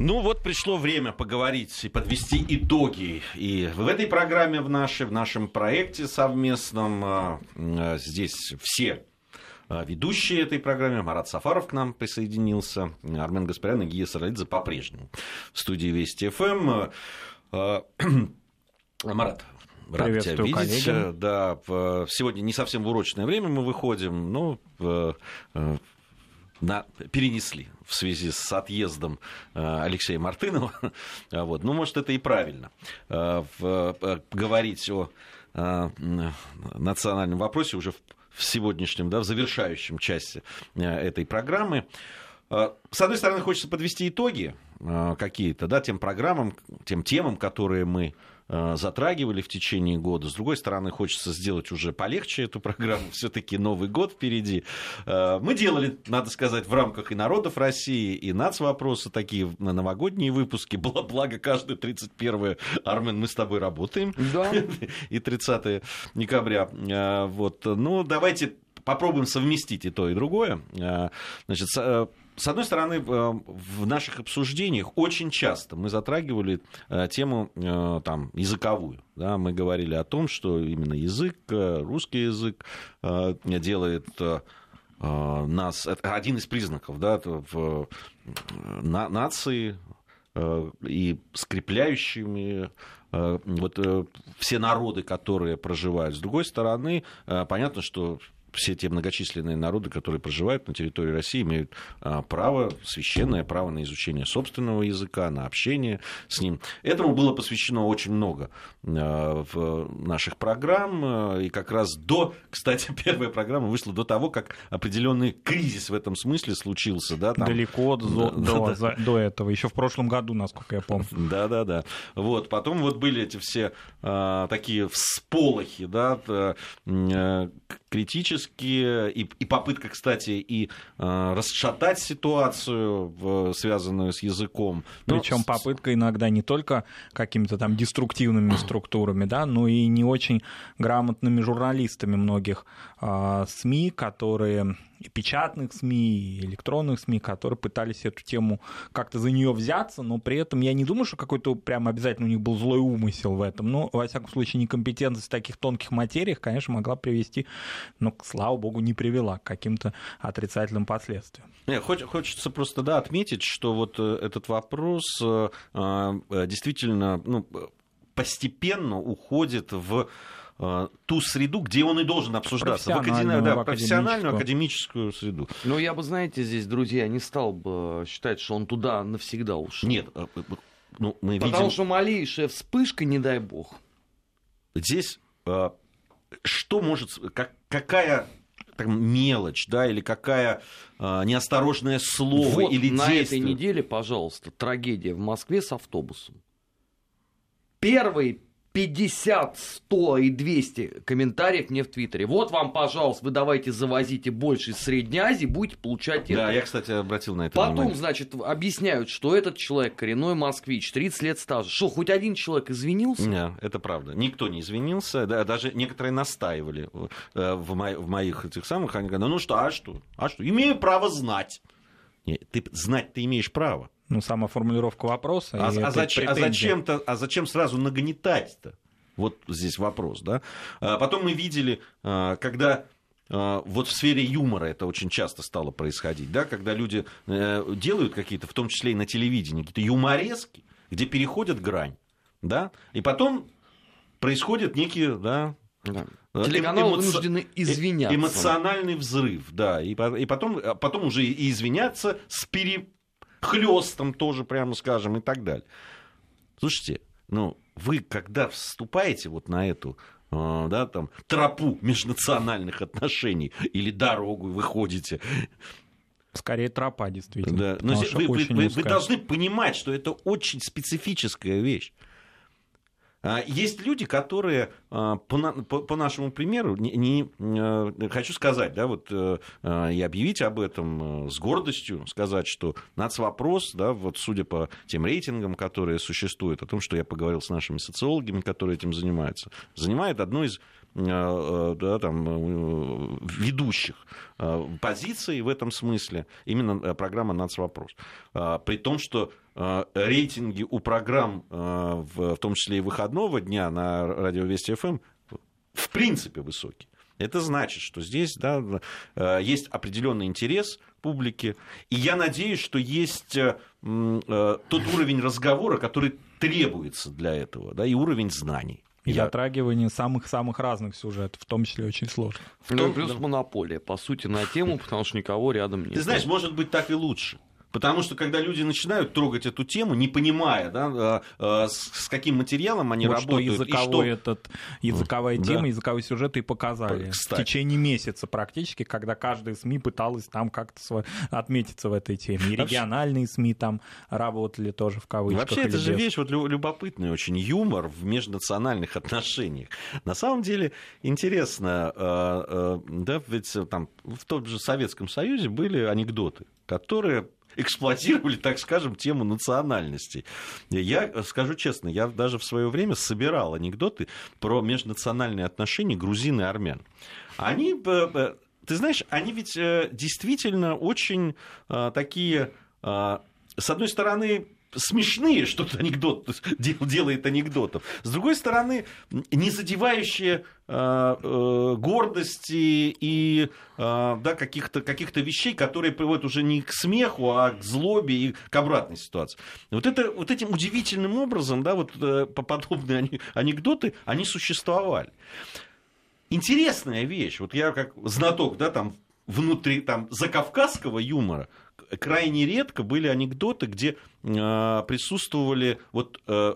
Ну вот пришло время поговорить и подвести итоги. И в этой программе, в, нашей, в нашем проекте совместном, а, а, здесь все а, ведущие этой программы. Марат Сафаров к нам присоединился, Армен Гаспарян и Гия Саралидзе по-прежнему в студии Вести ФМ. Марат, Рад тебя видеть. Коллеги. Да, сегодня не совсем в урочное время мы выходим, но на, перенесли в связи с отъездом э, Алексея Мартынова. Вот. Ну, может, это и правильно. Э, э, говорить о национальном вопросе уже в сегодняшнем, да, в завершающем части этой программы. С одной стороны, хочется подвести итоги какие-то, да, тем программам, тем темам, которые мы затрагивали в течение года. С другой стороны, хочется сделать уже полегче эту программу. Все-таки Новый год впереди. Э, мы делали, надо сказать, в рамках и народов России, и нацвопросы, такие новогодние выпуски. Благо, каждый 31 Армен, мы с тобой работаем. Да. И 30 декабря. Э, вот. Ну, давайте попробуем совместить и то, и другое. Значит, с одной стороны, в наших обсуждениях очень часто мы затрагивали э, тему э, там, языковую. Да, мы говорили о том, что именно язык, э, русский язык делает нас... Это один из признаков да, в нации и скрепляющими вот, все народы, которые проживают. С другой стороны, понятно, что все те многочисленные народы, которые проживают на территории России, имеют а, право, священное право на изучение собственного языка, на общение с ним. Этому было посвящено очень много а, в наших программ. И как раз до, кстати, первая программа вышла до того, как определенный кризис в этом смысле случился. Да, там... Далеко до, до, да. до этого, еще в прошлом году, насколько я помню. Да, да, да. Вот, потом вот были эти все а, такие всполохи, да, критические, и, и попытка, кстати, и э, расшатать ситуацию, в, связанную с языком. Причем попытка иногда не только какими-то там деструктивными структурами, да, но и не очень грамотными журналистами многих э, СМИ, которые печатных СМИ, и электронных СМИ, которые пытались эту тему как-то за нее взяться, но при этом я не думаю, что какой-то прям обязательно у них был злой умысел в этом. Но, во всяком случае, некомпетентность в таких тонких материях, конечно, могла привести, но, слава богу, не привела к каким-то отрицательным последствиям. Нет, хочется просто да, отметить, что вот э, этот вопрос э, э, действительно ну, постепенно уходит в ту среду, где он и должен обсуждаться, в, академи... да, профессиональную академическую среду. Но я бы, знаете, здесь, друзья, не стал бы считать, что он туда навсегда ушел. Нет, э, э, ну, мы Потому видим... что малейшая вспышка, не дай бог. Здесь что может, как, какая там, мелочь, да, или какая а, неосторожное слово вот или на действие. этой неделе, пожалуйста, трагедия в Москве с автобусом. Первый 50, 100 и 200 комментариев мне в Твиттере. Вот вам, пожалуйста, вы давайте завозите больше из Средней Азии, будете получать это. Да, я, кстати, обратил на это Потом, внимание. значит, объясняют, что этот человек коренной москвич, 30 лет стажа. Что, хоть один человек извинился? Нет, это правда. Никто не извинился. Да, даже некоторые настаивали э, в, мо- в моих этих самых. Они говорят, ну что, а что? А что? Имею право знать. Нет, ты знать ты имеешь право ну, сама формулировка вопроса. А, а, зачем, а, зачем а зачем сразу нагнетать-то? Вот здесь вопрос, да. А потом мы видели, а, когда а, вот в сфере юмора это очень часто стало происходить, да, когда люди э, делают какие-то, в том числе и на телевидении, какие-то юморески, где переходят грань, да, и потом происходит некий, да, да. Э, Телеканалы эмоци... вынуждены э, извиняться. Эмоциональный взрыв, да. И, и потом, потом уже и извиняться с пере хлестом тоже, прямо скажем, и так далее. Слушайте, ну, вы когда вступаете вот на эту э, да, там, тропу межнациональных отношений или дорогу выходите, Скорее тропа, действительно. Да. Но вы, вы, вы, вы должны понимать, что это очень специфическая вещь. А, есть люди, которые, а, по, по нашему примеру, не, не э, хочу сказать, да, вот э, а, и объявить об этом э, с гордостью, сказать, что нацвопрос, да, вот судя по тем рейтингам, которые существуют, о том, что я поговорил с нашими социологами, которые этим занимаются, занимает одно из да, там, ведущих позиций в этом смысле именно программа «Нацвопрос». При том, что рейтинги у программ, в том числе и выходного дня на радио Вести ФМ, в принципе высокие. Это значит, что здесь да, есть определенный интерес публики. И я надеюсь, что есть э, э, тот уровень разговора, который требуется для этого, да, и уровень знаний. И я... затрагивание самых-самых разных сюжетов, в том числе очень сложно. В том, плюс монополия, по сути, на тему, потому что никого рядом нет. Ты знаешь, может быть, так и лучше. Потому что когда люди начинают трогать эту тему, не понимая, да, а, а, с каким материалом они вот работают. Что языковой и что... этот, языковая тема, да. языковой сюжет и показали. Кстати. В течение месяца практически, когда каждая СМИ пыталась там как-то отметиться в этой теме. И региональные СМИ там работали тоже в кавычках. Вообще, это же вещь вот любопытная очень. Юмор в межнациональных отношениях. На самом деле интересно, а, да, ведь там в том же Советском Союзе были анекдоты, которые эксплуатировали, так скажем, тему национальностей. Я скажу честно, я даже в свое время собирал анекдоты про межнациональные отношения грузин и армян. Они э, э, ты знаешь, они ведь э, действительно очень такие, с одной стороны, смешные, что-то анекдот делает анекдотов. С другой стороны, не задевающие э, э, гордости и э, да, каких-то каких вещей, которые приводят уже не к смеху, а к злобе и к обратной ситуации. Вот, это, вот этим удивительным образом, да, вот подобные анекдоты, они существовали. Интересная вещь, вот я как знаток, да, там, внутри там закавказского юмора, крайне редко были анекдоты, где э, присутствовали вот э,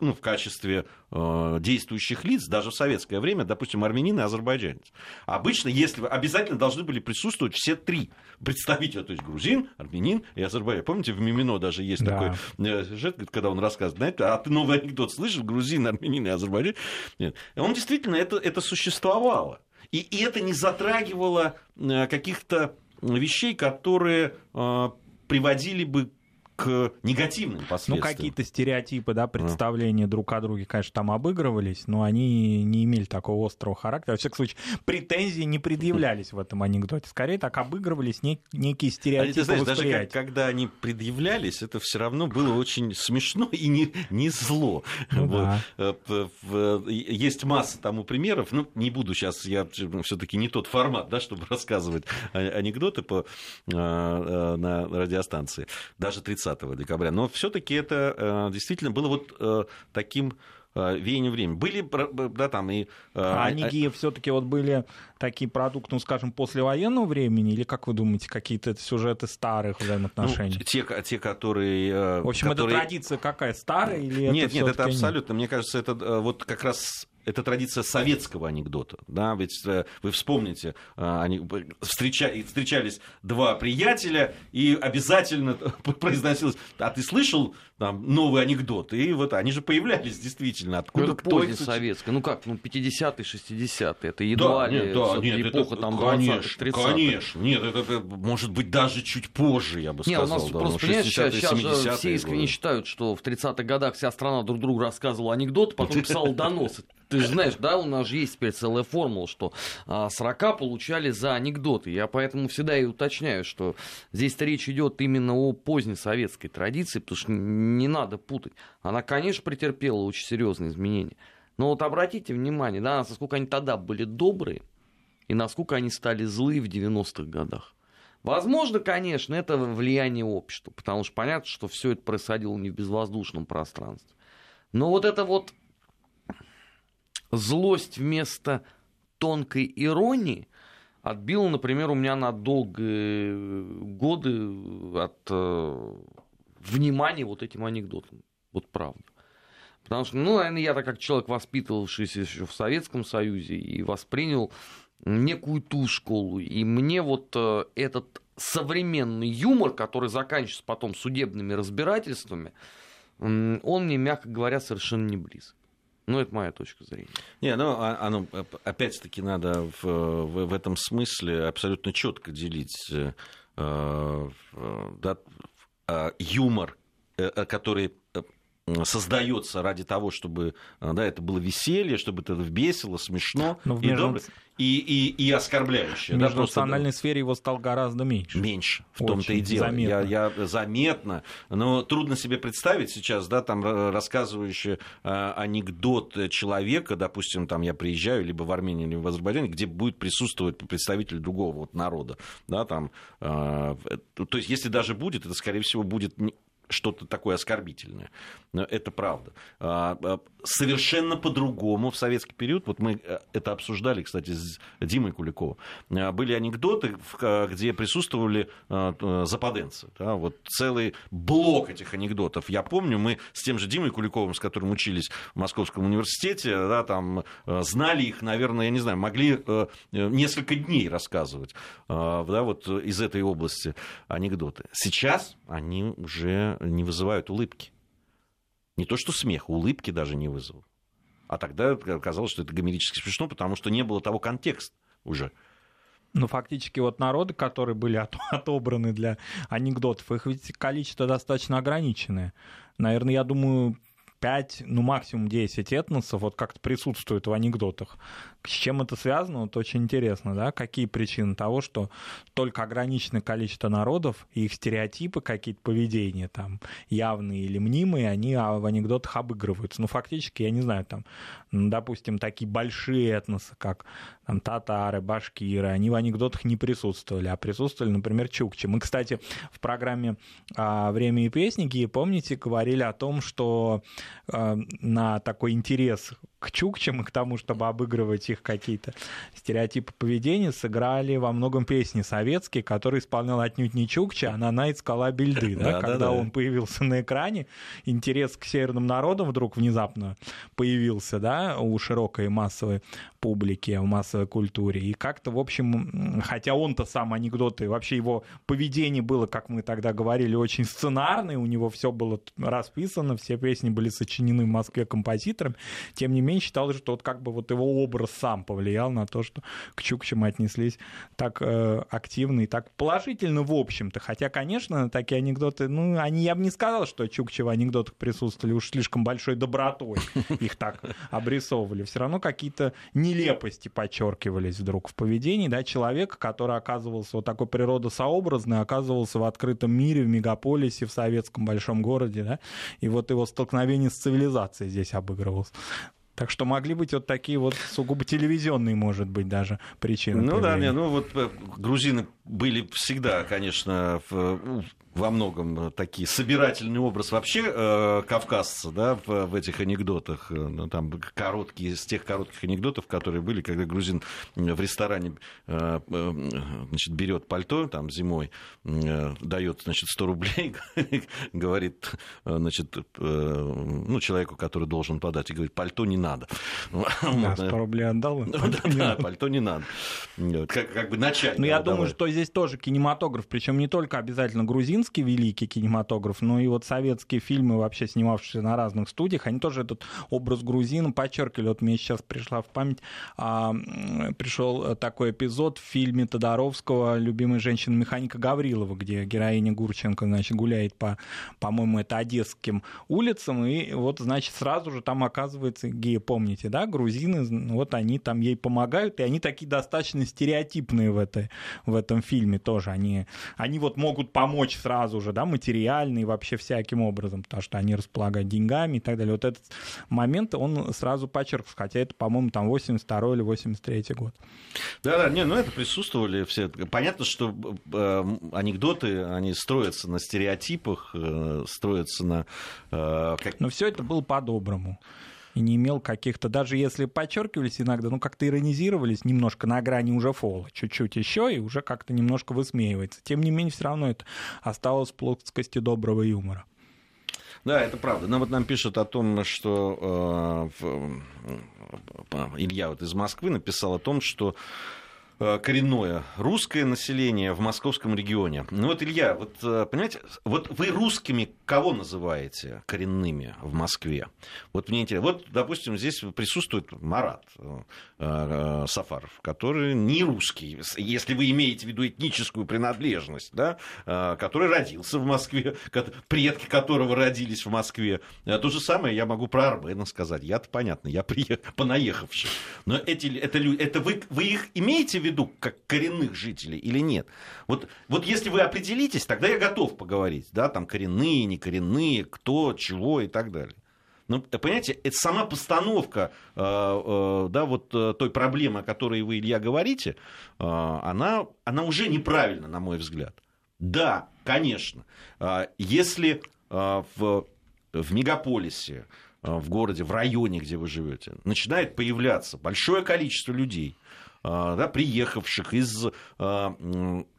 ну, в качестве э, действующих лиц, даже в советское время, допустим, армянин и азербайджанец. Обычно, если обязательно должны были присутствовать все три представителя, то есть грузин, армянин и азербайджанец. Помните, в Мимино даже есть да. такой э, сюжет, когда он рассказывает, знаете, а ты новый анекдот слышал, грузин, армянин и азербайджанец? Нет. Он действительно, это, это существовало. И, и это не затрагивало э, каких-то вещей, которые э, приводили бы к негативным последствиям. Ну, какие-то стереотипы, да, представления а. друг о друге, конечно, там обыгрывались, но они не имели такого острого характера. Во всяком случае, претензии не предъявлялись в этом анекдоте. Скорее так обыгрывались нек- некие стереотипы а, ты знаешь, даже как, когда они предъявлялись, это все равно было очень смешно и не, не зло. Ну, вот. да. Э, есть масса тому примеров. Ну, не буду сейчас, я все-таки не тот формат, да, чтобы рассказывать анекдоты по, а, а, на радиостанции. Даже 30 30 декабря. Но все-таки это э, действительно было вот э, таким э, веяние времени. Были, да, там и... А они все-таки вот были такие продукты, ну, скажем, послевоенного времени, или, как вы думаете, какие-то сюжеты старых взаимоотношений? Ну, те, те, которые... В общем, которые... это традиция какая, старая или Нет, это нет, это абсолютно, мне кажется, это вот как раз это традиция советского анекдота. Да? Ведь э, вы вспомните, э, они встреча... встречались два приятеля, и обязательно произносилось, а ты слышал там, новый анекдот? И вот они же появлялись действительно. Откуда ну, это кто это? советское. Ну как, ну 50-е, 60-е. Это едва да, ли нет, да, нет, эпоха это, там 20 30 Конечно, нет, это, это может быть даже чуть позже, я бы сказал. Нет, у нас да, просто, понимаешь, сейчас, сейчас же все искренне считают, что в 30-х годах вся страна друг другу рассказывала анекдот, потом писала доносы. Ты же знаешь, да, у нас же есть теперь целая формула, что а, 40 получали за анекдоты. Я поэтому всегда и уточняю, что здесь речь идет именно о поздней советской традиции, потому что не надо путать. Она, конечно, претерпела очень серьезные изменения. Но вот обратите внимание, да, насколько они тогда были добрые, и насколько они стали злые в 90-х годах. Возможно, конечно, это влияние общества, потому что понятно, что все это происходило не в безвоздушном пространстве. Но вот это вот злость вместо тонкой иронии отбила, например, у меня на долгие годы от э, внимания вот этим анекдотам. Вот правда. Потому что, ну, наверное, я так как человек, воспитывавшийся еще в Советском Союзе и воспринял некую ту школу. И мне вот э, этот современный юмор, который заканчивается потом судебными разбирательствами, он мне, мягко говоря, совершенно не близок. Ну, это моя точка зрения. Не, ну, а, оно, опять-таки, надо в, в, в этом смысле абсолютно четко делить э, э, да, э, юмор, э, который создается ради того, чтобы да, это было веселье, чтобы это весело, смешно Но в и, между- добро, и, и, и оскорбляющее. В да, просто, межнациональной сфере его стало гораздо меньше. Меньше, в том-то и дело. заметно. Я, я заметно, но трудно себе представить сейчас, да, там э, рассказывающий э, анекдот человека, допустим, там я приезжаю либо в Армению, либо в Азербайджане, где будет присутствовать представитель другого вот народа, да, там, э, э, то есть если даже будет, это скорее всего будет что-то такое оскорбительное. Но Это правда. А, а, Совершенно по-другому в советский период, вот мы э, это обсуждали, кстати, с Димой Куликовым, а, были анекдоты, где присутствовали т- западенцы. да, вот целый блок этих анекдотов. Я помню, мы с тем же Димой Куликовым, с которым учились в Московском университете, да, там, э, знали их, наверное, я не знаю, могли э, э, несколько дней рассказывать да, вот из этой области анекдоты. Сейчас они уже не вызывают улыбки. Не то что смех, улыбки даже не вызовут. А тогда казалось, что это гомерически смешно, потому что не было того контекста уже. Ну, фактически, вот народы, которые были от- отобраны для анекдотов, их ведь количество достаточно ограниченное. Наверное, я думаю, 5, ну, максимум 10 этносов вот как-то присутствует в анекдотах. С чем это связано, вот очень интересно, да? Какие причины того, что только ограниченное количество народов, и их стереотипы, какие-то поведения там, явные или мнимые, они а, в анекдотах обыгрываются. Ну, фактически, я не знаю, там, ну, допустим, такие большие этносы, как там, татары, башкиры, они в анекдотах не присутствовали, а присутствовали, например, чукчи. Мы, кстати, в программе а, «Время и песники», помните, говорили о том, что на такой интерес к чукчам и к тому, чтобы обыгрывать их какие-то стереотипы поведения, сыграли во многом песни советские, которые исполнял отнюдь не Чукча, а Нанай Скала Бельды. Да, Да, да, Когда да. он появился на экране, интерес к северным народам вдруг внезапно появился да, у широкой массовой публики, в массовой культуре. И как-то, в общем, хотя он-то сам анекдоты, вообще его поведение было, как мы тогда говорили, очень сценарное, у него все было расписано, все песни были сочинены в Москве композитором, тем не менее считалось, что вот как бы вот его образ сам повлиял на то, что к Чукчам отнеслись так э, активно и так положительно в общем-то. Хотя, конечно, такие анекдоты, ну, они, я бы не сказал, что Чукчи в анекдотах присутствовали уж слишком большой добротой, их так обрисовывали. Все равно какие-то нелепости подчеркивались вдруг в поведении, да, человека, который оказывался вот такой природосообразный, оказывался в открытом мире, в мегаполисе, в советском большом городе, да, и вот его столкновение с цивилизацией здесь обыгрывалось. Так что могли быть вот такие вот сугубо телевизионные, может быть, даже причины. Ну да, не, ну вот э, грузины были всегда, конечно, в- во многом э, такие собирательный образ вообще э, кавказца, да, в, в этих анекдотах, Э, ну, там короткие, из тех коротких анекдотов, которые были, когда грузин в ресторане э, э, значит, берет пальто там зимой, э, дает, значит, 100 рублей, говорит, э, значит, э, ну, человеку, который должен подать, и говорит, пальто не надо. Да, 100 рублей отдал. Да, пальто не надо. Как, как бы начать. Ну, я думаю, что здесь тоже кинематограф, причем не только обязательно грузинский великий кинематограф, но и вот советские фильмы, вообще снимавшиеся на разных студиях, они тоже этот образ грузина подчеркивали. Вот мне сейчас пришла в память, а, пришел такой эпизод в фильме Тодоровского «Любимая женщина механика Гаврилова», где героиня Гурченко, значит, гуляет по, по-моему, это одесским улицам, и вот, значит, сразу же там оказывается геи, помните, да, грузины, ну, вот они там ей помогают, и они такие достаточно стереотипные в, этой, в этом фильме тоже. Они, они вот могут помочь сразу же, да, материально и вообще всяким образом, потому что они располагают деньгами и так далее. Вот этот момент, он сразу подчеркнут, хотя это, по-моему, там 82 или 83 год. Да, да, не, ну это присутствовали все. Понятно, что э, анекдоты, они строятся на стереотипах, э, строятся на... э, как- Но все это было по-доброму. И не имел каких-то, даже если подчеркивались иногда, ну как-то иронизировались немножко на грани уже фола, чуть-чуть еще, и уже как-то немножко высмеивается. Тем не менее, все равно это осталось в плоскости доброго юмора. Да, это правда. Но вот нам пишут о том, что э, в- э, Илья вот из Москвы написал о том, что коренное русское население в московском регионе. Ну вот, Илья, вот э, понимаете, вот вы русскими кого называете коренными в Москве? Вот мне интересно. Вот, допустим, здесь присутствует Марат э, Сафаров, который не русский, если вы имеете в виду этническую принадлежность, да, который родился в Москве, предки которого родились в Москве. То же самое я могу про Арбена сказать. Я-то понятно, я приехал, понаехавший. Но эти, это, это вы, вы их имеете в виду? Виду как коренных жителей или нет? Вот, вот если вы определитесь, тогда я готов поговорить, да, там коренные, не коренные, кто, чего и так далее. Ну, понимаете, это сама постановка э, э, да, вот э, той проблемы, о которой вы, Илья, говорите, она, она уже неправильна, на мой взгляд. Да, конечно, если в, в мегаполисе, в городе, в районе, где вы живете, начинает появляться большое количество людей, да, приехавших из, а,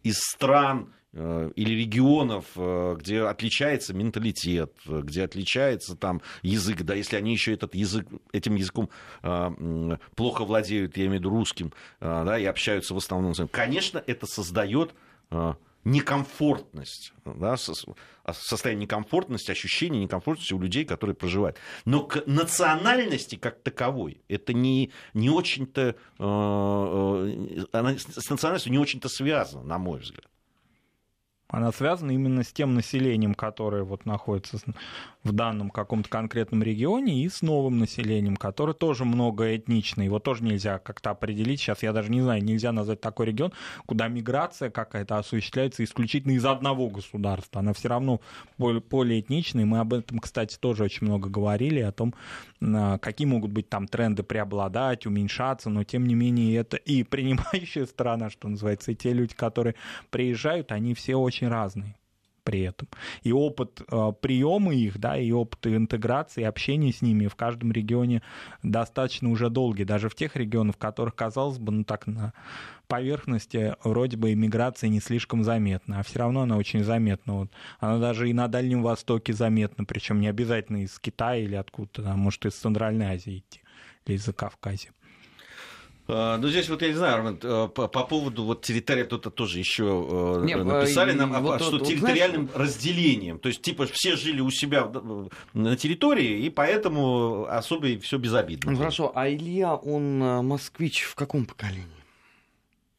из стран э, или регионов, э, где отличается менталитет, где отличается там язык, да, если они еще этот язык, этим языком плохо владеют, я имею в виду русским, да, и общаются в основном, конечно, это создает некомфортность, да, а, состояние некомфортности, ощущение некомфортности у людей, которые проживают. Но к национальности как таковой это не, не очень-то, э, э, она с национальностью не очень-то связано, на мой взгляд она связана именно с тем населением, которое вот находится в данном каком-то конкретном регионе, и с новым населением, которое тоже многоэтничное. Его тоже нельзя как-то определить. Сейчас я даже не знаю, нельзя назвать такой регион, куда миграция какая-то осуществляется исключительно из одного государства. Она все равно полиэтничная. Мы об этом, кстати, тоже очень много говорили, о том, а, какие могут быть там тренды преобладать, уменьшаться, но тем не менее это и принимающая страна, что называется, и те люди, которые приезжают, они все очень очень разные при этом. И опыт э, приема их, да, и опыт интеграции, общения с ними в каждом регионе достаточно уже долгий. Даже в тех регионах, в которых, казалось бы, ну так на поверхности вроде бы иммиграция не слишком заметна, а все равно она очень заметна. Вот. Она даже и на Дальнем Востоке заметна, причем не обязательно из Китая или откуда-то, а может из Центральной Азии идти или из-за Кавказа. А, ну, здесь вот, я не знаю, э, по, по поводу вот территории, тут тоже еще э, Нет, написали нам, вот, что вот, территориальным знаешь... разделением. То есть, типа, все жили у себя на территории, и поэтому особо все безобидно. Ну, хорошо, а Илья, он э, москвич в каком поколении?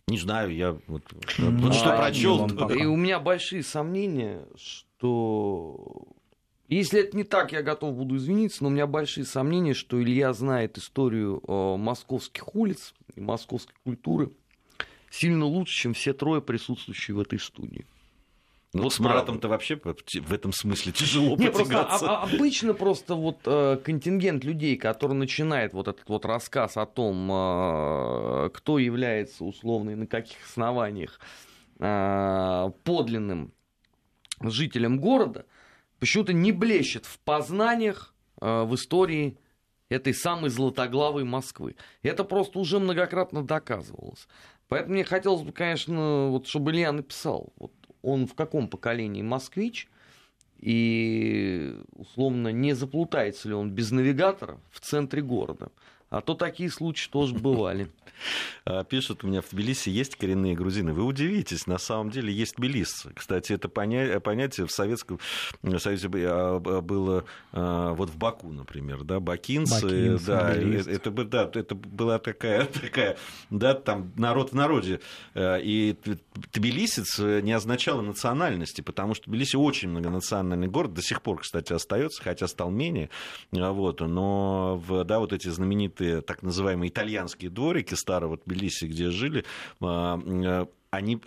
Не знаю, я вот, вот а, что прочел. И у меня большие сомнения, что если это не так, я готов буду извиниться, но у меня большие сомнения, что Илья знает историю э, московских улиц и московской культуры сильно лучше, чем все трое присутствующие в этой студии. Ну, вот с Маратом-то вообще в этом смысле тяжело Не, просто, а, обычно просто вот э, контингент людей, который начинает вот этот вот рассказ о том, э, кто является условно и на каких основаниях э, подлинным жителем города, почему-то не блещет в познаниях, э, в истории этой самой златоглавой Москвы. Это просто уже многократно доказывалось. Поэтому мне хотелось бы, конечно, вот, чтобы Илья написал, вот он в каком поколении москвич, и условно не заплутается ли он без навигатора в центре города. А то такие случаи тоже бывали. А, пишут, у меня в Тбилиси есть коренные грузины. Вы удивитесь, на самом деле есть тбилисцы. Кстати, это понятие в Советском Союзе а, было вот в Баку, например, да, бакинцы, Бакинцы да, это, да, это была такая, такая, да, там народ в народе. И тбилисец не означало национальности, потому что Тбилиси очень многонациональный город, до сих пор, кстати, остается, хотя стал менее, вот, но да, вот эти знаменитые знаменитые так называемые итальянские дворики старого Тбилиси, где жили, а, э, они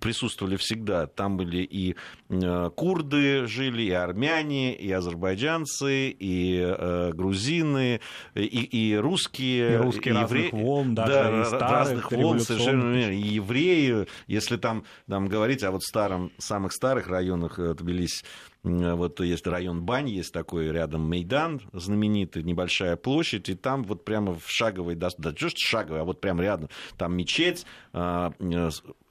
присутствовали всегда. Там были и э, курды жили, и армяне, и азербайджанцы, и э, грузины, и, и русские, и русские и разных волн, даже да, и старых, разных волн, совершенно и евреи, если там, там говорить о вот старом, самых старых районах Тбилиси, вот есть район Бань, есть такой рядом Мейдан знаменитый, небольшая площадь, и там вот прямо в шаговой, да, да что ж шаговой, а вот прямо рядом, там мечеть, а,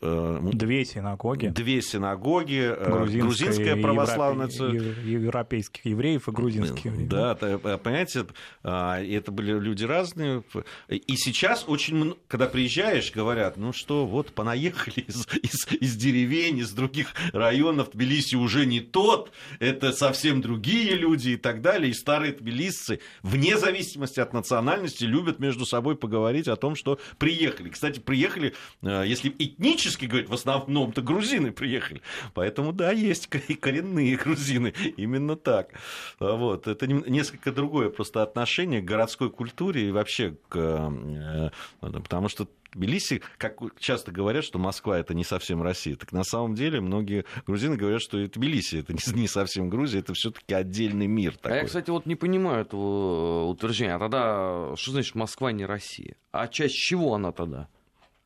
Э, две синагоги. Две синагоги. Э, грузинская, грузинская православная церковь. Европейских евреев и грузинских евреев. Да, э, понимаете, а, это были люди разные. И сейчас очень, когда приезжаешь, говорят, ну что, вот понаехали из, из, из деревень, из других районов. Тбилиси уже не тот, это совсем другие люди и так далее. И старые тбилисцы, вне зависимости от национальности, любят между собой поговорить о том, что приехали. Кстати, приехали, если этнически говорить, в основном-то грузины приехали. Поэтому, да, есть и коренные грузины, именно так. Вот. Это несколько другое просто отношение к городской культуре и вообще к... Э, потому что Тбилиси, как часто говорят, что Москва это не совсем Россия, так на самом деле многие грузины говорят, что и Тбилиси это не совсем Грузия, это все-таки отдельный мир. Такой. А я, кстати, вот не понимаю этого утверждения. А тогда что значит Москва не Россия? А часть чего она тогда?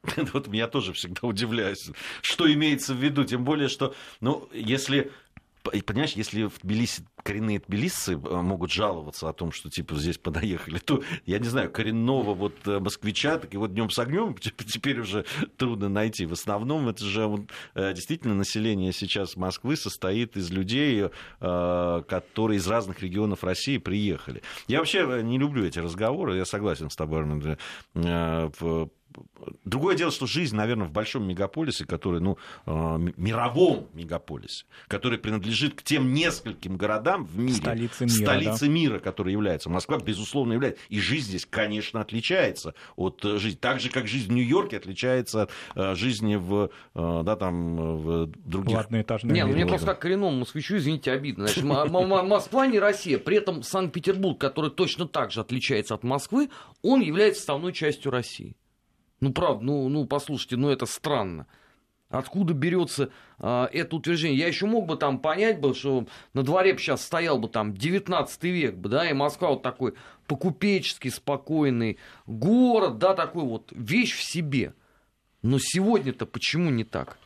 Вот меня тоже всегда удивляет, что имеется в виду. Тем более, что, ну, если понимаешь, если в Тбилиси коренные тбилисцы э, могут жаловаться о том, что типа здесь подоехали, то я не знаю, коренного вот э, москвича, так и вот днем с огнем теперь уже трудно найти. В основном это же вот, э, действительно население сейчас Москвы состоит из людей, которые из разных регионов России приехали. Я вообще не люблю эти разговоры, я согласен с тобой, Арнольд, Другое дело, что жизнь, наверное, в большом мегаполисе, который, ну, э, мировом мегаполисе, который принадлежит к тем нескольким городам в мире, столице мира, столице да? мира который является. Москва, безусловно, является. И жизнь здесь, конечно, отличается от э, жизни. Так же, как жизнь в Нью-Йорке отличается от э, жизни в, да, там, в других... Не, ну мне просто как коренному москвичу, извините, обидно. Значит, Москва не Россия, при этом Санкт-Петербург, который точно так же отличается от Москвы, он является составной частью России. Ну, правда, ну, ну послушайте, ну это странно. Откуда берется а, это утверждение? Я еще мог бы там понять бы, что на дворе бы сейчас стоял бы там 19 век бы, да, и Москва вот такой покупеческий, спокойный город, да, такой вот вещь в себе. Но сегодня-то почему не так?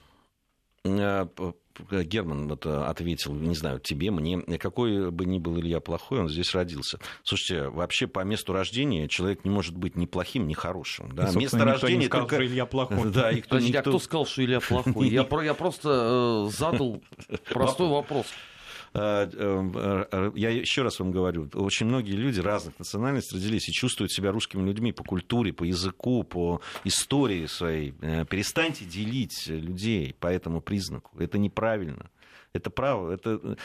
Герман вот ответил, не знаю, тебе, мне, какой бы ни был Илья плохой, он здесь родился. Слушайте, вообще по месту рождения человек не может быть ни плохим, ни хорошим. Да? Место рождения сказал, только... что Илья плохой. Да, и кто, Подожди, никто... а кто сказал, что Илья плохой? Я, я просто э, задал простой вопрос. Э, э, э, я еще раз вам говорю, очень многие люди разных национальностей родились и чувствуют себя русскими людьми по культуре, по языку, по истории своей. Перестаньте делить людей по этому признаку. Это неправильно. Это право. Это...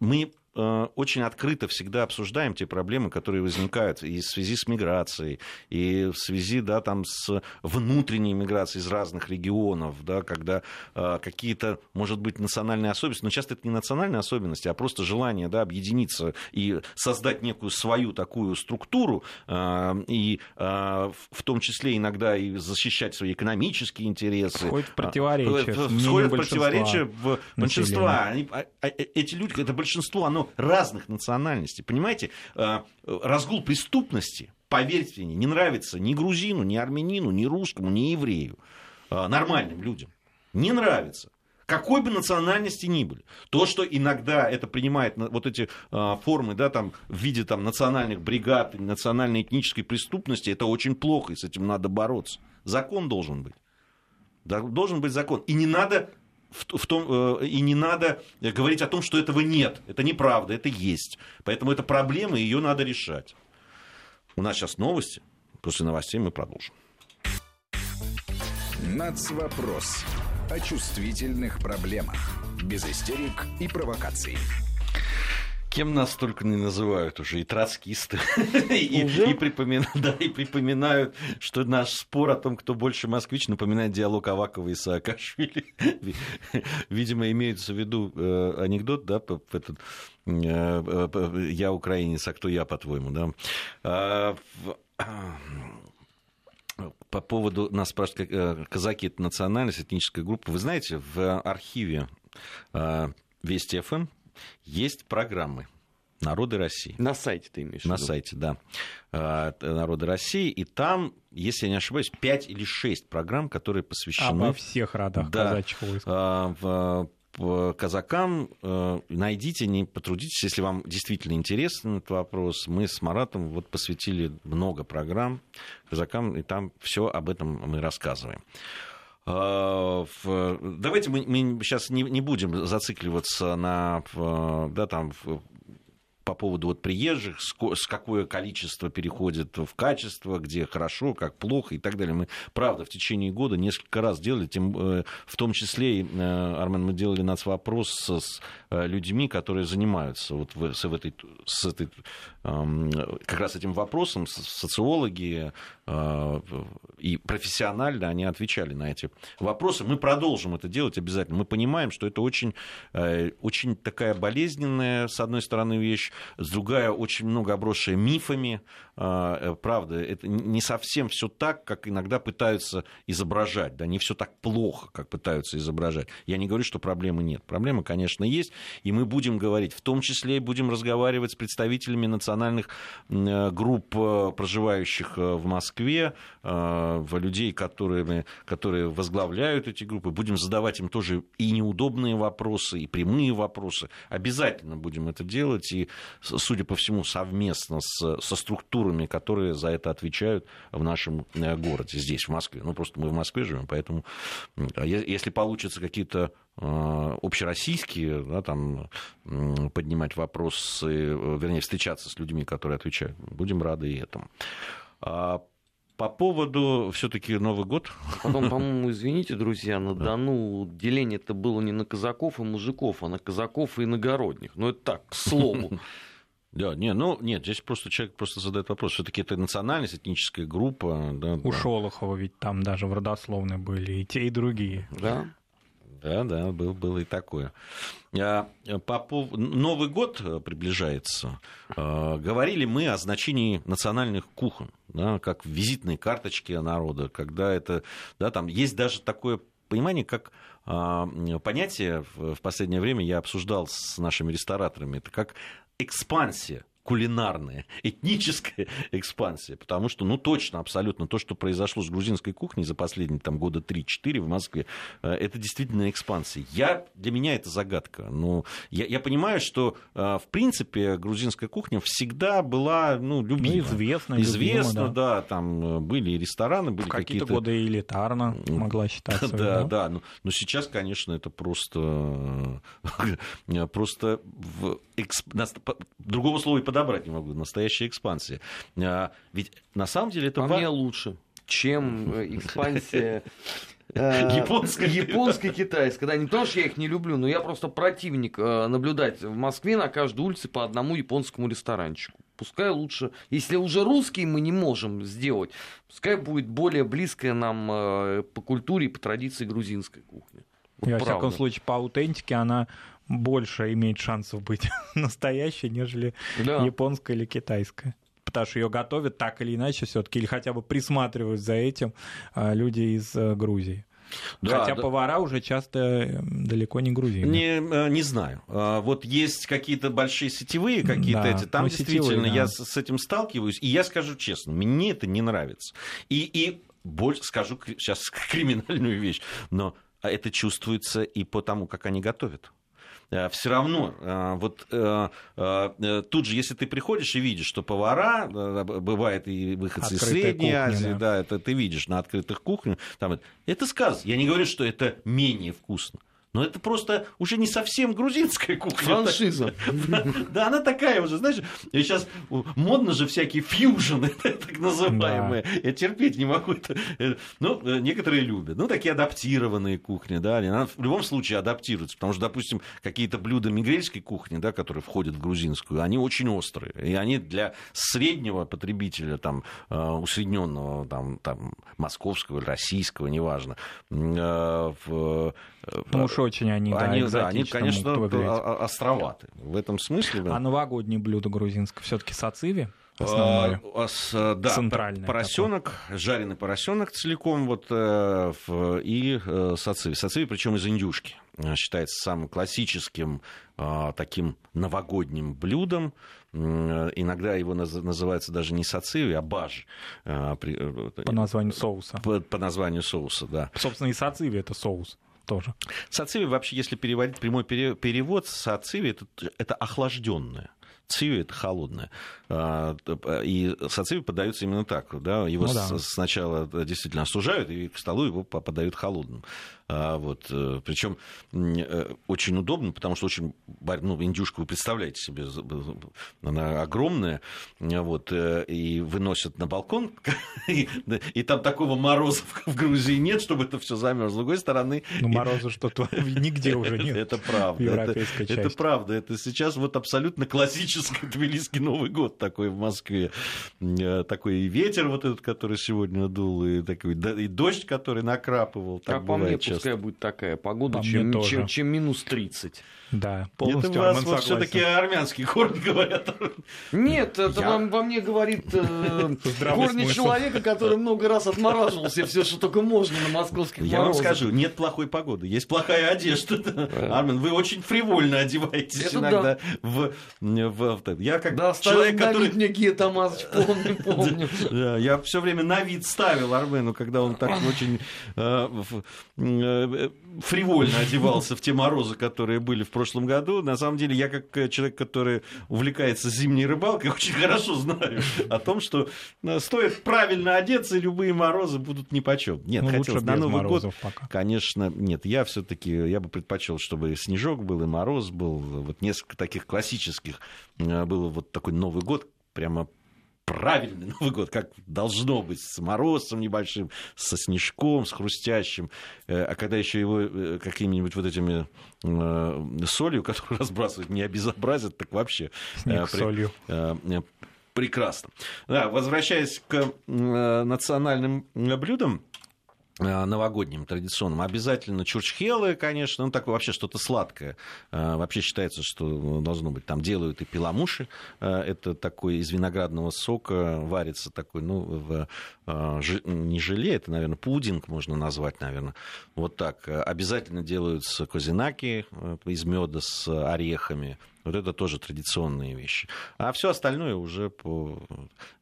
Мы Э, очень открыто всегда обсуждаем те проблемы, которые возникают и в связи с миграцией, и в связи да, там, с внутренней миграцией из разных регионов, да, когда э, какие-то, может быть, национальные особенности, но часто это не национальные особенности, а просто желание да, объединиться и создать некую свою такую структуру, э, и э, в том числе иногда и защищать свои экономические интересы. Входит в противоречие. Входит в противоречие в большинства. Они, а, а, эти люди, это большинство, оно разных национальностей. Понимаете, э, разгул преступности, поверьте мне, не нравится ни грузину, ни армянину, ни русскому, ни еврею, э, нормальным людям. Не нравится какой бы национальности ни были. То, что иногда это принимает вот эти э, формы, да, там, в виде там, национальных бригад, национальной этнической преступности, это очень плохо, и с этим надо бороться. Закон должен быть. Должен быть закон. И не надо в, в том, э, и не надо говорить о том, что этого нет. Это неправда, это есть. Поэтому это проблема, и ее надо решать. У нас сейчас новости. После новостей мы продолжим. Нацвопрос. О чувствительных проблемах. Без истерик и провокаций. Кем нас только не называют уже, и троцкисты, и, и, припоминают, да, и припоминают, что наш спор о том, кто больше москвич, напоминает диалог Авакова и Саакашвили. Видимо, имеется в виду э, анекдот, да, этот, э, э, я украинец, а кто я, по-твоему, да? А, по поводу, нас спрашивают, э, казаки это национальность, этническая группа. Вы знаете, в архиве э, Вести ФМ есть программы «Народы России». На сайте ты имеешь в виду? На сайте, да. А, «Народы России». И там, если я не ошибаюсь, 5 или 6 программ, которые посвящены... Обо всех родах да, казачьих войск. А, казакам найдите, не потрудитесь, если вам действительно интересен этот вопрос. Мы с Маратом вот посвятили много программ казакам, и там все об этом мы рассказываем. Давайте мы, мы сейчас не, не будем зацикливаться на да, там, по поводу вот приезжих, с какое количество переходит в качество, где хорошо, как плохо и так далее. Мы, правда, в течение года несколько раз делали, тем, э, в том числе, э, Армен, мы делали вопрос с э, людьми, которые занимаются вот в, с, этой, с этой, как раз этим вопросом, социологи и профессионально они отвечали на эти вопросы. Мы продолжим это делать обязательно. Мы понимаем, что это очень, очень такая болезненная, с одной стороны, вещь, с другая очень много обросшая мифами. А, э, правда, это не совсем все так, как иногда пытаются изображать. Да, не все так плохо, как пытаются изображать. Я не говорю, что проблемы нет. Проблемы, конечно, есть. И мы будем говорить, в том числе будем разговаривать с представителями национальных э, групп, э, проживающих в Москве, людей, которые, которые возглавляют эти группы. Будем задавать им тоже и неудобные вопросы, и прямые вопросы. Обязательно будем это делать. И судя по всему, совместно с, со структурами, которые за это отвечают в нашем э, городе, здесь, в Москве. Ну, просто мы в Москве живем, поэтому если получится какие-то э, общероссийские, да, там, поднимать вопросы, э, вернее, встречаться с людьми, которые отвечают, будем рады и этому. По поводу все-таки Новый год. Потом, по-моему, извините, друзья, на Дону деление это было не на казаков и мужиков, а на казаков и иногородних. Но это так, к слову. Да, не, ну нет, здесь просто человек просто задает вопрос. Все-таки это национальность, этническая группа. Да, У да. Шолохова ведь там даже в родословной были и те, и другие. Да. Да, да, был, было и такое. А, по. Новый год приближается. А, говорили мы о значении национальных кухонь, да, как визитные карточки народа, когда это, да, там есть даже такое понимание, как а, понятие в последнее время я обсуждал с нашими рестораторами, это как экспансия кулинарная, этническая экспансия, потому что, ну, точно, абсолютно, то, что произошло с грузинской кухней за последние там, года 3-4 в Москве, э, это действительно экспансия. Я, для меня это загадка. Ну, я, я понимаю, что, э, в принципе, грузинская кухня всегда была, ну, любима. Ну, известна. Известно, любима, да. да, там э, были и рестораны, были какие-то... какие-то годы элитарно могла считаться. Да, да, да, но, но сейчас, конечно, это просто, просто в другого слова и подобрать не могу. Настоящая экспансия. А, ведь на самом деле это... По мне лучше, чем э, экспансия э, японская, японская, китайская. Да, не то, что я их не люблю, но я просто противник э, наблюдать в Москве на каждой улице по одному японскому ресторанчику. Пускай лучше, если уже русские мы не можем сделать, пускай будет более близкая нам по культуре и по традиции грузинской кухни. Вот во всяком случае, по аутентике она больше имеет шансов быть настоящей, нежели да. японская или китайская потому что ее готовят так или иначе все-таки, или хотя бы присматривают за этим а, люди из э, Грузии. Да, Хотя да. повара уже часто далеко не грузины. Не, э, не знаю. А, вот есть какие-то большие сетевые какие-то да, эти. Там ну, действительно сетевые, да. я с этим сталкиваюсь. И я скажу честно, мне это не нравится. И, и больше скажу сейчас криминальную вещь, но это чувствуется и по тому, как они готовят. Э, все равно э, вот э, тут же, если ты приходишь и видишь, что повара, бывает и выходцы из Средней кухня, Азии, да. да, это ты видишь на открытых кухнях, там, это сказано. Я не говорю, что это менее вкусно. Но это просто уже не совсем грузинская кухня. Франшиза. Да, она такая уже, знаешь, сейчас модно же всякие фьюжены, так называемые. Я терпеть не могу это. Ну, некоторые любят. Ну, такие адаптированные кухни, да, она в любом случае адаптируется, потому что, допустим, какие-то блюда мигрельской кухни, да, которые входят в грузинскую, они очень острые, и они для среднего потребителя, там, э, усредненного, там, там, московского, российского, неважно, э, в ну уж очень они, да, они, да, они конечно, островаты в этом смысле. Да. А новогоднее блюдо грузинское все-таки сациви? Основное. А, а, да, Центральное поросенок, такое. жареный поросенок целиком вот, э, и э, сациви. Сациви, причем из индюшки. Э, считается самым классическим таким новогодним блюдом. Иногда его называется даже не сациви, а баж. По названию соуса. По, по названию соуса, да. Собственно, и сациви это соус. Тоже. Сациви вообще, если переводить прямой перевод, сациви это, это охлажденное. Циви это холодное. А, и сациви подаются именно так. Да? Его ну, да. сначала действительно остужают, и к столу его подают холодным. А, вот, э, причем э, очень удобно, потому что очень, ну, индюшку вы представляете себе, она огромная, вот, э, и выносят на балкон, и, и там такого мороза в Грузии нет, чтобы это все замерзло. С другой стороны... Ну, мороза что-то нигде уже нет. Это правда. Это, это правда. Это сейчас вот абсолютно классический Тбилисский Новый год такой в Москве. Такой и ветер вот этот, который сегодня дул, и, такой, и дождь, который накрапывал. Так а по мне, пускай будет такая погода, чем, чем, чем минус 30. Да, полностью Это вас вот все-таки армянский корни говорят. Нет, это Я... вам, во мне говорит э, корни человека, который много раз отмораживался все, что только можно на московских Я вам скажу, нет плохой погоды, есть плохая одежда. Армен, вы очень фривольно одеваетесь это иногда да. в, в, в... Я как да, человек, который... мне Гия Тамазович, помню, помню. Я все время на вид ставил Армену, когда он так очень э, э, фривольно одевался в те морозы, которые были в прошлом году. На самом деле, я как э, человек, который увлекается зимней рыбалкой, очень хорошо знаю о том, что э, стоит правильно одеться, и любые морозы будут нипочем. Нет, ну, хотелось на Новый год, пока. конечно, нет, я все-таки, я бы предпочел, чтобы снежок был, и мороз был, вот несколько таких классических, э, было вот такой Новый год, прямо правильный Новый год, как должно быть, с морозом небольшим, со снежком, с хрустящим, э, а когда еще его э, какими-нибудь вот этими э, солью, которую разбрасывают, не обезобразят, так вообще... Снег при, солью. Прекрасно. Да, возвращаясь к национальным блюдам, новогодним традиционным. Обязательно чурчхелы, конечно, ну такое вообще что-то сладкое. Э, вообще считается, что должно быть. Там делают и пиламуши. Э, это такой из виноградного сока варится такой, ну, в, не желе, это, наверное, пудинг можно назвать, наверное. Вот так. Обязательно делаются козинаки из меда с орехами. Вот это тоже традиционные вещи. А все остальное уже по...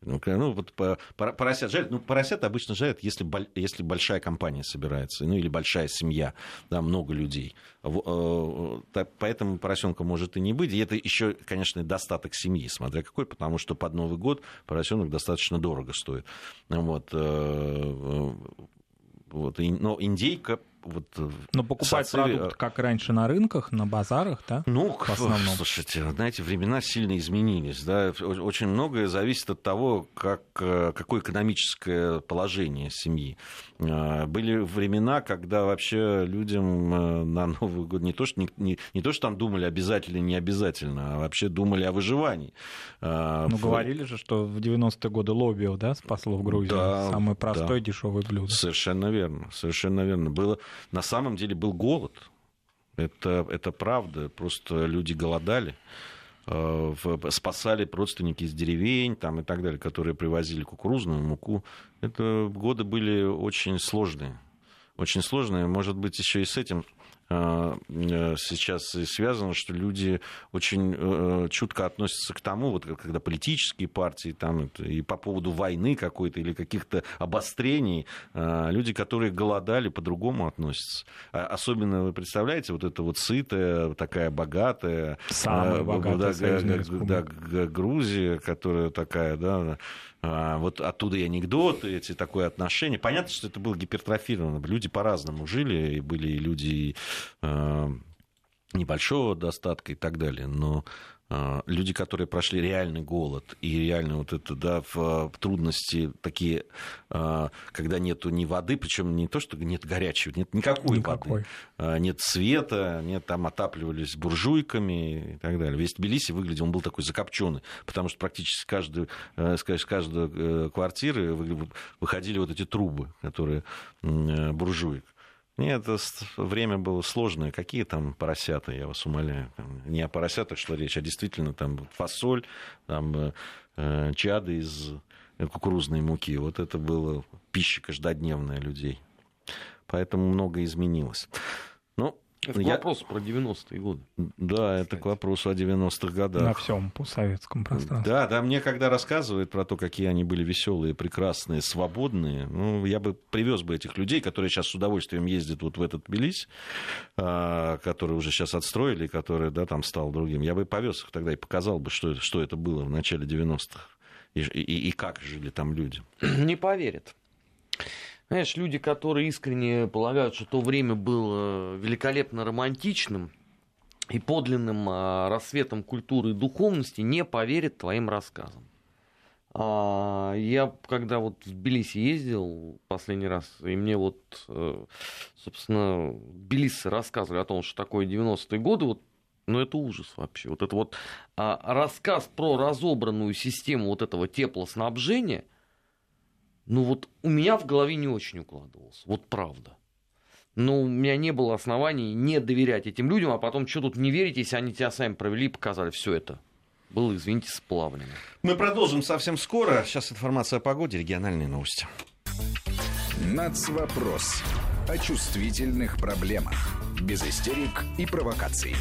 Ну, ну вот по, поросят жарят. Ну, поросят обычно жарят, если, если большая компания собирается, ну, или большая семья, да, много людей. Э, поэтому поросенка может и не быть. И это еще, конечно, достаток семьи, смотря какой, потому что под Новый год поросенок достаточно дорого стоит. Вот. Э, э, вот. Но индейка вот э, Но покупать сацеви... продукт, как раньше на рынках, на базарах, да? Ну, в основном. слушайте, знаете, времена сильно изменились, да, очень многое зависит от того, как, э, какое экономическое положение семьи. А, были времена, когда вообще людям э, на Новый год не то, что, не, не, не то, что там думали обязательно, не обязательно, а вообще думали о выживании. Ну, в... говорили же, что в 90-е годы лобио, да, спасло в Грузии. Да, Самое простое, да. дешевое блюдо. Совершенно верно, совершенно верно. Было, на самом деле был голод. Это, это правда. Просто люди голодали э, спасали родственники из деревень там, и так далее, которые привозили кукурузную муку. Это годы были очень сложные. Очень сложные. Может быть, еще и с этим Э, сейчас связано, что люди очень э, чутко относятся к тому, вот когда политические партии там, и по поводу войны какой-то или каких-то обострений, э, люди, которые голодали, по-другому относятся. А особенно, вы представляете, вот это вот сытая, такая богатая, Самая богатая да, да, Грузия, которая такая, да, вот оттуда и анекдоты, эти такое отношение. Понятно, что это было гипертрофировано. Люди по-разному жили, и были люди э, небольшого достатка и так далее. Но а, люди, которые прошли реальный голод и реально вот это, да, в трудности такие, а, когда нету ни воды, причем не то, что нет горячей, нет никакой, никакой. воды, нет света, нет, там отапливались буржуйками и так далее. Весь Тбилиси выглядел, он был такой закопченный, потому что практически каждый, э, с каждой э, квартиры выходили вот эти трубы, которые э, буржуек. Нет, время было сложное. Какие там поросята, я вас умоляю. Не о поросятах шла речь, а действительно там фасоль, там э, э чады из кукурузной муки. Вот это было пища каждодневная людей. Поэтому много изменилось. Это Я- вопрос про 90-е годы. Да, это к вопросу о 90-х годах. На всем постсоветском пространстве. Да, да, мне когда рассказывают про то, какие они были веселые, прекрасные, свободные, ну, я бы привез бы этих людей, которые сейчас с удовольствием ездят вот в этот Тбилиси, а, который уже сейчас отстроили, который, да, там стал другим. Я бы повез их тогда и показал бы, что, это- что это было в начале 90-х. И, и- и как жили там люди. Не поверят. Знаешь, люди, которые искренне полагают, что то время было великолепно романтичным и подлинным а, рассветом культуры и духовности, не поверят твоим рассказам. А, я когда вот в Тбилиси ездил последний раз, и мне вот, э, собственно, тбилисцы рассказывали о том, что такое 90-е годы, вот, ну это ужас вообще. Вот это вот а, рассказ про разобранную систему вот этого теплоснабжения, ну вот у меня в голове не очень укладывался, вот правда. Но у меня не было оснований не доверять этим людям, а потом что тут не верить, если они тебя сами провели и показали все это. Было, извините, сплавлено. Мы продолжим совсем скоро. Сейчас информация о погоде, региональные новости. Нацвопрос. О чувствительных проблемах. Без истерик и провокаций.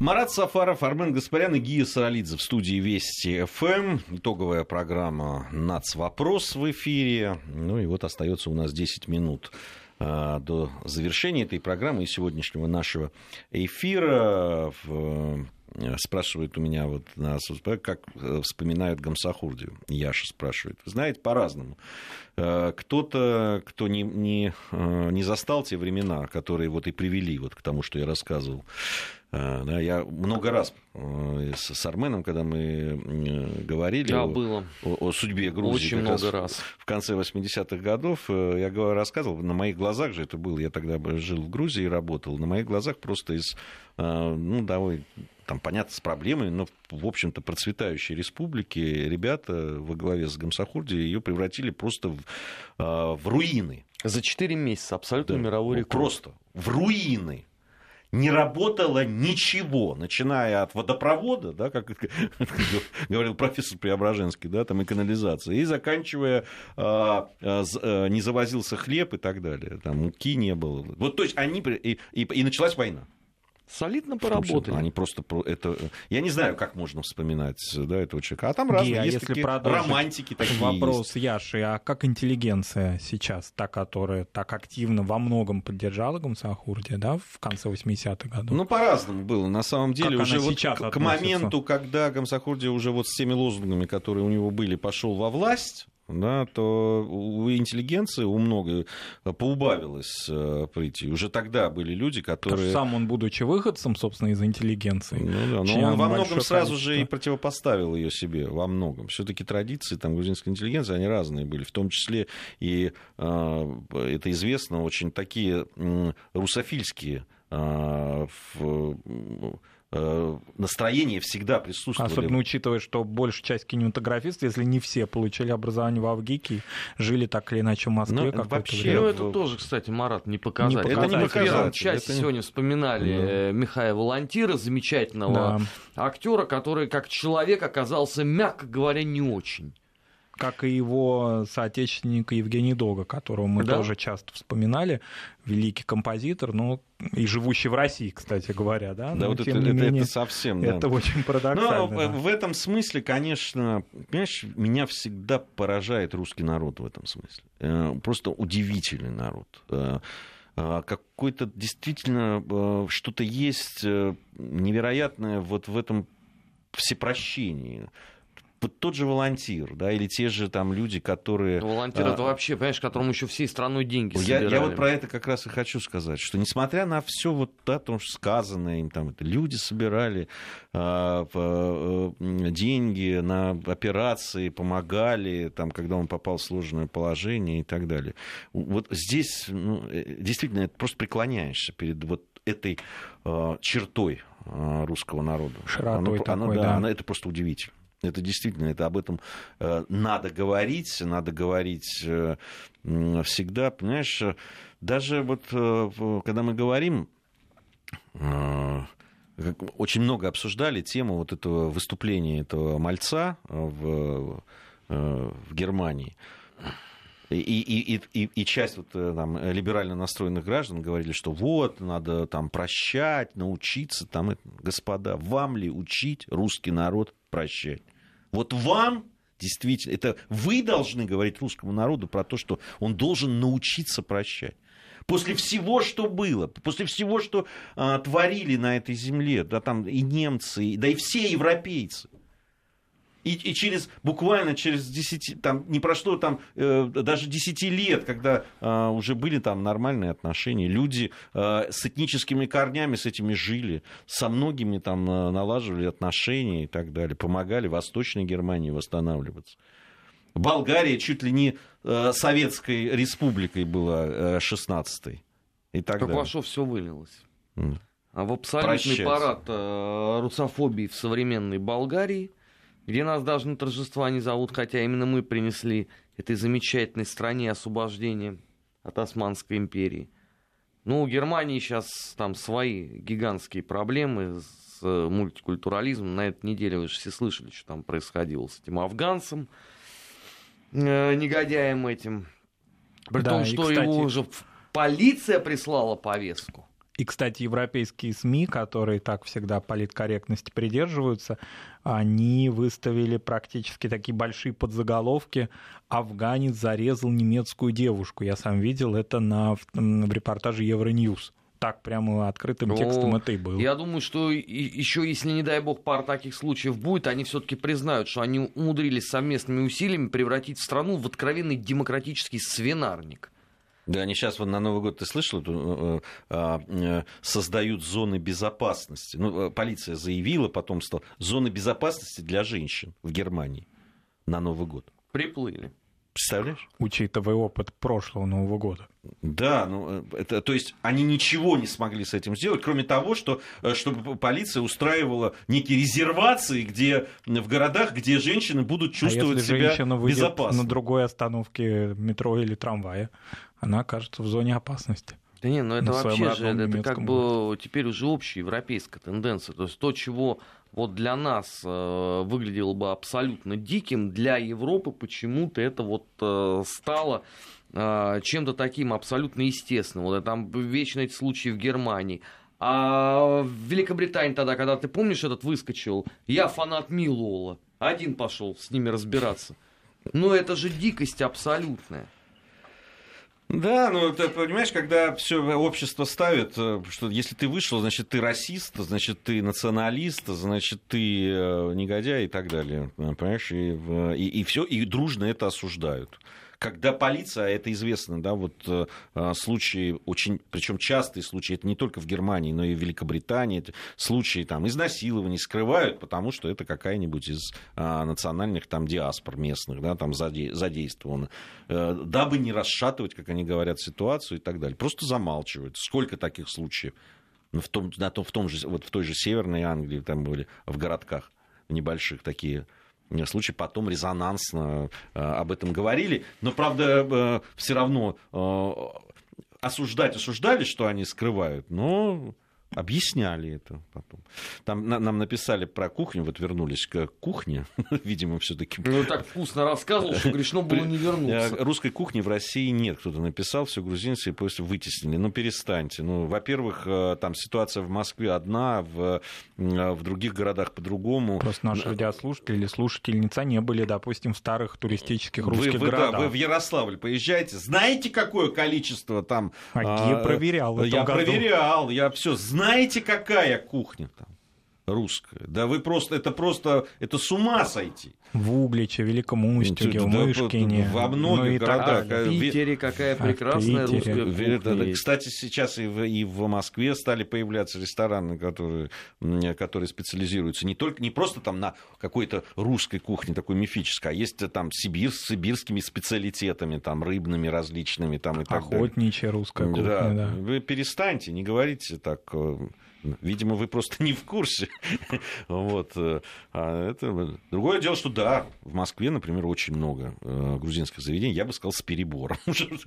Марат Сафаров, Армен Гаспарян и Гия Саралидзе в студии Вести ФМ. Итоговая программа «Нацвопрос» в эфире. Ну и вот остается у нас 10 минут а, до завершения этой программы и сегодняшнего нашего эфира. Э, Спрашивают у меня вот на соцсетях, как э, вспоминают Гамсахурдию. Яша спрашивает. Знаете, по-разному. Э, Кто-то, кто не, не, э, не застал те времена, которые вот и привели вот к тому, что я рассказывал, Э, да, я много раз э, с, Арменом, когда мы э, говорили Да, о, было. о- о судьбе Грузии Очень много раз раз. в конце 80-х годов, э, я рассказывал, на моих глазах же это было, я тогда жил в Грузии и работал, на моих глазах просто из, э, ну, довольно, там, понятно, с проблемами, но, в общем-то, процветающей республики ребята во главе с Гамсахурди ее превратили просто в, э, в руины. За 4 месяца абсолютно Да, мировой ну, рекорд. Просто в руины. Не работало ничего, начиная от водопровода, да, как говорил профессор Преображенский, да, там и канализация, и заканчивая а, а, з- а, не завозился хлеб и так далее, там муки не было. Вот то есть они и, и, и началась война. Солидно поработали. Они просто про- это. Я не знаю, как можно вспоминать да, этого человека. А там разные а есть если такие продолжить романтики такие. Вопрос Яши, а как интеллигенция сейчас, та, которая так активно во многом поддержала Гамсахурди, да, в конце 80-х годов? Ну, по-разному было. На самом деле, Как уже она вот сейчас к, к моменту, когда Гамсахурди уже вот с теми лозунгами, которые у него были, пошел во власть, да, то у интеллигенции, у много поубавилось э, прийти. Уже тогда были люди, которые... сам он, будучи выходцем, собственно, из интеллигенции. Ну да, но он во многом сразу количество. же и противопоставил ее себе, во многом. Все-таки традиции там, грузинской интеллигенции, они разные были, в том числе и, э, это известно, очень такие русофильские э, в- э, настроения всегда присутствовали. Особенно учитывая, что большая часть кинематографистов, если не все, получили образование в Авгике, жили так или иначе в Москве Ну, вообще, время. Ну, в- это тоже, кстати, Марат, не показатель. Не мы в показатель, первом да. части Это не- сегодня вспоминали Да. э, Михаила Волонтира, замечательного Да. актера, который как человек оказался, мягко говоря, не очень. Как и его соотечественник Евгений Дога, которого мы Да. тоже часто вспоминали, великий композитор, ну и живущий в России, кстати говоря, да, Да, но вот это, это- менее это совсем, да. это очень Но парадоксально. в- да. в этом смысле, конечно, понимаешь, меня всегда поражает русский народ в этом смысле. Э, Просто удивительный народ. Э, э, Какой-то действительно э, что-то есть э, невероятное вот в этом всепрощении. Тот же волонтир, да, или те же там люди, которые... Волонтер а, это вообще, понимаешь, которому еще всей страной деньги я, собирали. я вот про это как раз и хочу сказать, что несмотря на все вот да, то, что сказанное им, там, это, люди собирали а, э, деньги на операции, помогали, там, когда он попал в сложное положение и так далее. Вот здесь ну, э, действительно это просто преклоняешься перед вот этой э, чертой э, русского народа. Широтой Оно- оно, такой, да, да. оно- это просто удивительно. Это действительно, это об этом э, надо говорить, надо говорить э, всегда, понимаешь, даже вот э, когда мы говорим, очень много обсуждали тему вот этого выступления этого мальца в, в Германии. И, и, и, и, часть вот, э, там, либерально настроенных граждан говорили, что вот, надо там прощать, научиться. Там, господа, вам ли учить русский народ прощать? Вот вам действительно, это вы должны говорить русскому народу про то, что он должен научиться прощать. После всего, что было, после всего, что а, творили на этой земле, да, там и немцы, да и все европейцы. И, и через буквально через 10, там не прошло там э, даже 10 лет, когда э, уже были там нормальные отношения, люди э, с этническими корнями с этими жили, со многими там э, налаживали отношения и так далее, помогали Восточной Германии восстанавливаться. Болгария чуть ли не э, советской республикой была э, 16-й. И так, так далее. во что все вылилось? Mm. А в абсолютный Прощать. парад э, русофобии в современной Болгарии, где нас даже на торжества не зовут, хотя именно мы принесли этой замечательной стране освобождение от Османской империи. Ну, у Германии сейчас там свои гигантские проблемы с э, мультикультурализмом. На этой неделе вы же все слышали, что там происходило с этим афганцем, э, негодяем этим. При да, том, что кстати... его уже полиция прислала повестку. И, кстати, европейские СМИ, которые так всегда политкорректности придерживаются, они выставили практически такие большие подзаголовки «Афганец зарезал немецкую девушку». Я сам видел это на, в репортаже Евроньюз так прямо открытым текстом это и было. Я думаю, что еще если, не дай бог, пара таких случаев будет, они все-таки признают, что они умудрились совместными усилиями превратить страну в откровенный демократический свинарник. Да, они сейчас вот на Новый год, ты слышал, эту, э, э, создают зоны безопасности. Ну, э, полиция заявила, потом стал зоны безопасности для женщин в Германии на Новый год. Приплыли. Представляешь? Учитывая опыт прошлого Нового года. Да, ну, это, то есть они ничего не смогли с этим сделать, кроме того, что э, чтобы полиция устраивала некие резервации, где в городах, где женщины будут чувствовать а если себя безопасно. на другой остановке метро или трамвая, она окажется в зоне опасности. Да не, ну это вообще же, это как бы теперь уже общая европейская тенденция. То есть то, чего вот для нас э, выглядело бы абсолютно диким, для Европы почему-то это вот э, стало э, чем-то таким абсолютно естественным. Вот там вечно эти случаи в Германии. А в Великобритании тогда, когда ты помнишь, этот выскочил, я фанат Милола, один пошел с ними разбираться. Ну это же дикость абсолютная. Да, ну ты понимаешь, когда все общество ставит, э, что если ты вышел, значит ты расист, значит ты националист, значит ты э, негодяй и так далее, понимаешь, и, и, и все, и дружно это осуждают когда полиция, это известно, да, вот э, а, случаи очень, причем частые случаи, это не только в Германии, но и в Великобритании, это случаи там изнасилований скрывают, потому что это какая-нибудь из а, национальных там диаспор местных, да, там заде, э, дабы не расшатывать, как они говорят, ситуацию и так далее. Просто замалчивают. Сколько таких случаев? В, том, на том, в, том же, вот в той же Северной Англии, там были в городках небольших такие случае потом резонансно э, об этом говорили. Но, правда, э, все равно э, осуждать осуждали, что они скрывают, но Объясняли это потом. Там на, нам написали про кухню, вот вернулись к кухне, видимо, все-таки. Ну, так вкусно рассказывал, что грешно было не вернуться. Э, русской кухни в России нет, кто-то написал, все грузинцы после вытеснили. Ну, перестаньте. Ну, во-первых, э, там ситуация в Москве одна, в, э, в других городах по-другому. Просто наши радиослушатели или слушательница не были, допустим, в старых туристических русских вы, вы, городах. Да, вы в Ярославль поезжаете, знаете, какое количество там... А, я проверял Я проверял, я все знаю знаете, какая кухня там? Русская. Да вы просто, это просто, это с ума сойти. В Угличе, Великом Устюге, в Мышкине. Во многих ну, городах. А в Питере какая прекрасная а русская кухня. Кстати, сейчас и в, и в Москве стали появляться рестораны, которые, которые специализируются не только, не просто там на какой-то русской кухне, такой мифической, а есть там сибир, с сибирскими специалитетами, там рыбными различными там и так Охотничья далее. русская кухня, да. да. Вы перестаньте, не говорите так э, Видимо, вы просто не в курсе. вот. Э, а это... Другое дело, что да, в Москве, например, очень много э, грузинских заведений, я бы сказал, с перебором.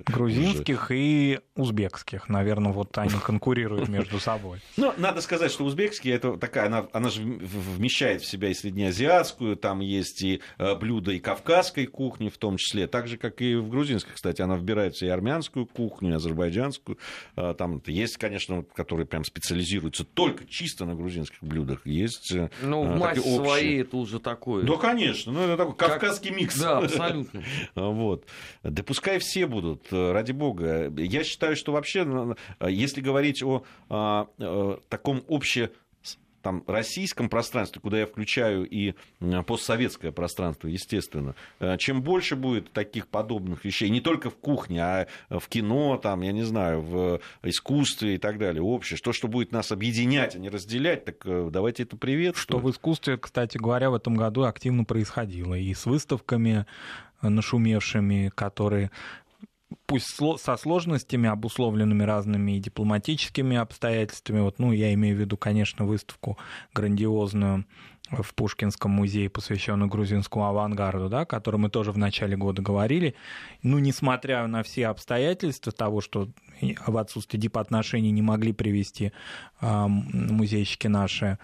Грузинских и узбекских, наверное, вот они конкурируют между собой. Ну, надо сказать, что узбекские, это такая, она, она же вмещает в себя и среднеазиатскую, там есть и э, блюда и кавказской кухни в том числе, так же, как и в грузинской, кстати, она вбирается и армянскую кухню, и азербайджанскую. Там есть, конечно, которые прям специализируются только чисто на грузинских блюдах. Есть э, Ну, в массе своей это уже такое. Да, конечно. Ну, это такой кавказский как... микс. Да, абсолютно. вот. Да пускай все будут, э, ради бога. Я считаю, что вообще, если говорить о, о таком обще там, российском пространстве, куда я включаю и постсоветское пространство, естественно, э, чем больше будет таких подобных вещей, не только в кухне, а в кино, там, я не знаю, в искусстве и так далее, общее, то, что будет нас объединять, а не разделять, так э, давайте это приветствуем. Что в искусстве, кстати говоря, в этом году активно происходило. И с выставками нашумевшими, которые пусть со сложностями, обусловленными разными дипломатическими обстоятельствами. Вот, ну, я имею в виду, конечно, выставку грандиозную в Пушкинском музее, посвященную грузинскому авангарду, да, о котором мы тоже в начале года говорили. Ну, несмотря на все обстоятельства того, что в отсутствие дипотношений не могли привести э, музейщики наши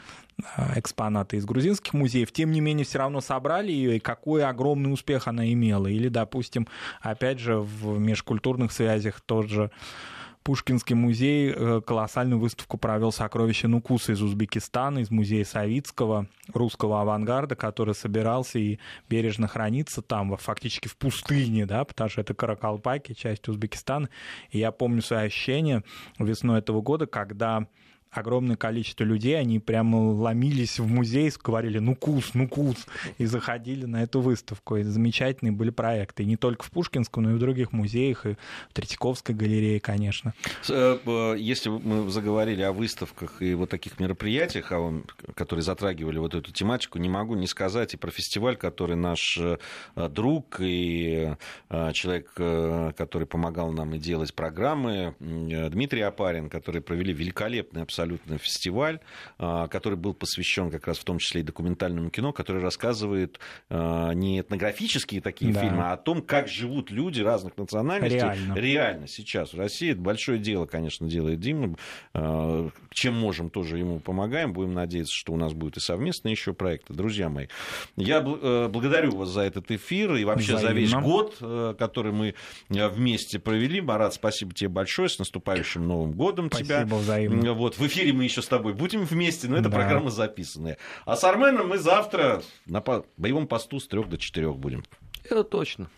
Э, экспонаты из грузинских музеев, тем не менее все равно собрали ее, и какой огромный успех она имела. Или, допустим, опять же, в межкультурных связях тоже Пушкинский музей э, колоссальную выставку провел сокровища Нукуса из Узбекистана, из музея Савицкого, русского авангарда, который собирался и бережно хранится там, фактически в пустыне, да, потому что это Каракалпаки, часть Узбекистана. И я помню свои ощущения весной этого года, когда огромное количество людей, они прямо ломились в музей, говорили «ну кус, ну кус», и заходили на эту выставку. И замечательные были проекты. И не только в Пушкинском, но и в других музеях, и в Третьяковской галерее, конечно. Э, если мы заговорили о выставках и вот таких мероприятиях, а которые затрагивали вот эту тематику, не могу не сказать и про фестиваль, который наш э, друг и э, человек, который помогал нам и делать программы, Дмитрий Апарин, которые провели великолепный абсолютно абсолютно фестиваль, а, который был посвящен как раз в том числе и документальному кино, который рассказывает а, не этнографические такие да. фильмы, а о том, как живут люди разных национальностей реально. реально сейчас в России. Это большое дело, конечно, делает Дима. А, чем можем, тоже ему помогаем. Будем надеяться, что у нас будет и совместные еще проекты. Друзья мои, я э, благодарю вас за этот эфир и вообще Взаимно. за весь год, э, который мы э, вместе провели. Марат, спасибо тебе большое. С наступающим Новым годом спасибо, тебя. Взаимно. Вот, в эфире мы еще с тобой будем вместе, но это да. программа записанная. А с Арменом мы завтра на боевом посту с трех до четырех будем. Это точно.